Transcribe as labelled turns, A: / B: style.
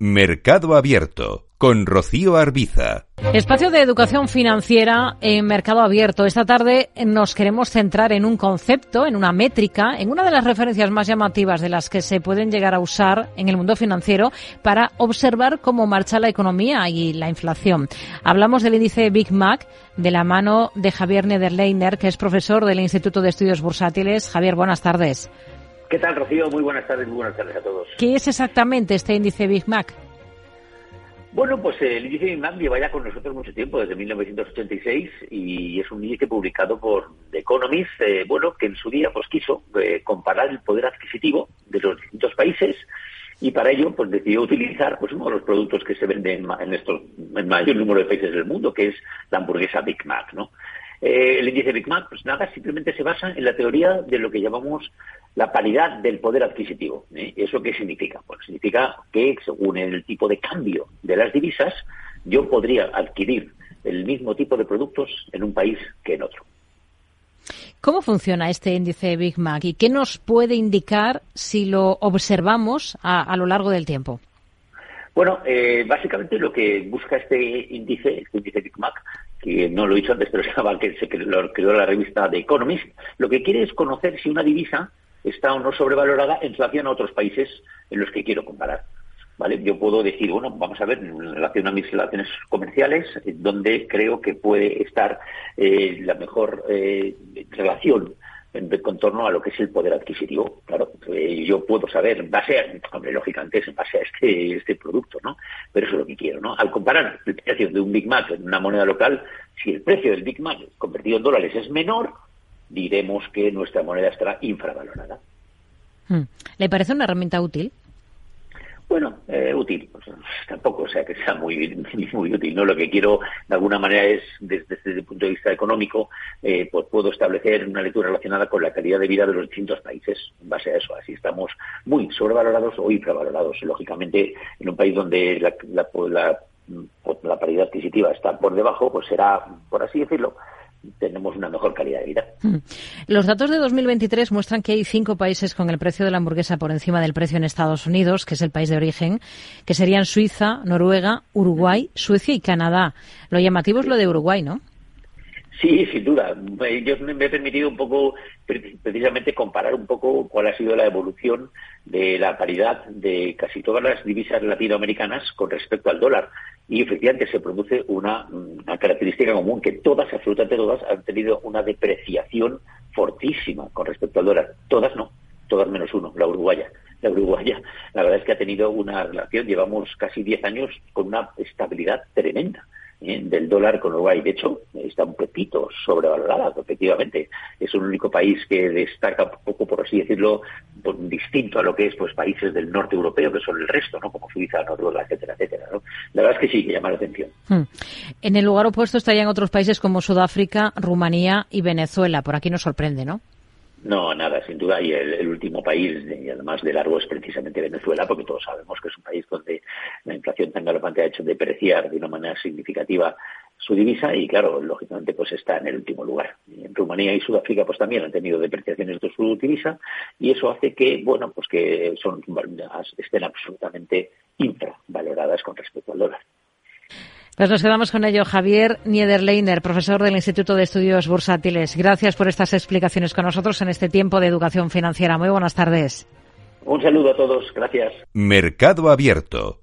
A: Mercado Abierto con Rocío Arbiza.
B: Espacio de educación financiera en Mercado Abierto. Esta tarde nos queremos centrar en un concepto, en una métrica, en una de las referencias más llamativas de las que se pueden llegar a usar en el mundo financiero para observar cómo marcha la economía y la inflación. Hablamos del índice Big Mac de la mano de Javier Nederleiner, que es profesor del Instituto de Estudios Bursátiles. Javier, buenas tardes.
C: ¿Qué tal, Rocío? Muy buenas tardes, muy buenas tardes a todos.
B: ¿Qué es exactamente este índice Big Mac?
C: Bueno, pues el índice Big Mac lleva ya con nosotros mucho tiempo, desde 1986, y es un índice publicado por The Economist, eh, bueno, que en su día pues quiso eh, comparar el poder adquisitivo de los distintos países y para ello pues decidió utilizar pues uno de los productos que se venden en estos en mayor número de países del mundo, que es la hamburguesa Big Mac, ¿no? Eh, el índice Big Mac, pues nada, simplemente se basa en la teoría de lo que llamamos la paridad del poder adquisitivo. ¿eh? ¿Eso qué significa? Pues significa que según el tipo de cambio de las divisas, yo podría adquirir el mismo tipo de productos en un país que en otro.
B: ¿Cómo funciona este índice Big Mac y qué nos puede indicar si lo observamos a, lo largo del tiempo?
C: Bueno, eh, básicamente lo que busca este índice, este índice Big Mac, que no lo dicho antes, pero llama que se lo creó la revista The Economist, lo que quiere es conocer si una divisa está o no sobrevalorada en relación a otros países en los que quiero comparar. ¿Vale? Yo puedo decir, bueno, vamos a ver, en relación a mis relaciones comerciales, donde creo que puede estar eh, la mejor eh, relación en contorno a lo que es el poder adquisitivo. Claro, eh, yo puedo saber, en base a, hombre, lógicamente es en base a este, este producto, ¿no? Pero eso es lo que quiero, ¿no? Al comparar el precio de un Big Mac en una moneda local, si el precio del Big Mac convertido en dólares es menor, diremos que nuestra moneda estará infravalorada.
B: Hmm. ¿Le parece una herramienta útil?
C: Bueno, eh, útil, tampoco o sea que sea muy, muy útil. No, lo que quiero de alguna manera es, desde, el punto de vista económico, eh, pues puedo establecer una lectura relacionada con la calidad de vida de los distintos países. En base a eso, así estamos muy sobrevalorados o infravalorados. Lógicamente, en un país donde la, la, la paridad adquisitiva está por debajo, pues será, por así decirlo, tenemos una mejor calidad de vida. Hmm.
B: Los datos de 2023 muestran que hay cinco países con el precio de la hamburguesa por encima del precio en Estados Unidos, que es el país de origen, que serían Suiza, Noruega, Uruguay, Suecia y Canadá. Lo llamativo es lo de Uruguay, ¿no?
C: Sí, sin duda. Yo me he permitido un poco, precisamente, comparar un poco cuál ha sido la evolución de la paridad de casi todas las divisas latinoamericanas con respecto al dólar. Y efectivamente se produce una, característica común, que todas, absolutamente todas, han tenido una depreciación fortísima con respecto al dólar. Todas no, todas menos uno, la uruguaya. La uruguaya, la verdad es que ha tenido una relación, llevamos casi 10 años con una estabilidad tremenda del dólar con Uruguay. De hecho, está un pepito sobrevalorada, efectivamente. Es el único país que destaca un poco, por así decirlo, distinto a lo que es pues países del norte europeo, que son el resto, ¿no? Como Suiza, Noruega, etcétera, etcétera. ¿no? La verdad es que sí, que llama la atención. Hmm.
B: En el lugar opuesto estarían otros países como Sudáfrica, Rumanía y Venezuela. Por aquí nos sorprende, ¿no?
C: No, nada, sin duda. Y el, último país, y además de largo, es precisamente Venezuela, porque todos sabemos que es un país donde la inflación tan galopante ha hecho depreciar de una manera significativa su divisa y, claro, lógicamente, pues está en el último lugar. En Rumanía y Sudáfrica, pues también han tenido depreciaciones de su divisa y eso hace que, bueno, pues que son estén absolutamente infravaloradas con respecto al dólar.
B: Pues nos quedamos con ello. Javier Niederleiner, profesor del Instituto de Estudios Bursátiles. Gracias por estas explicaciones con nosotros en este tiempo de educación financiera. Muy buenas tardes.
C: Un saludo a todos. Gracias.
A: Mercado Abierto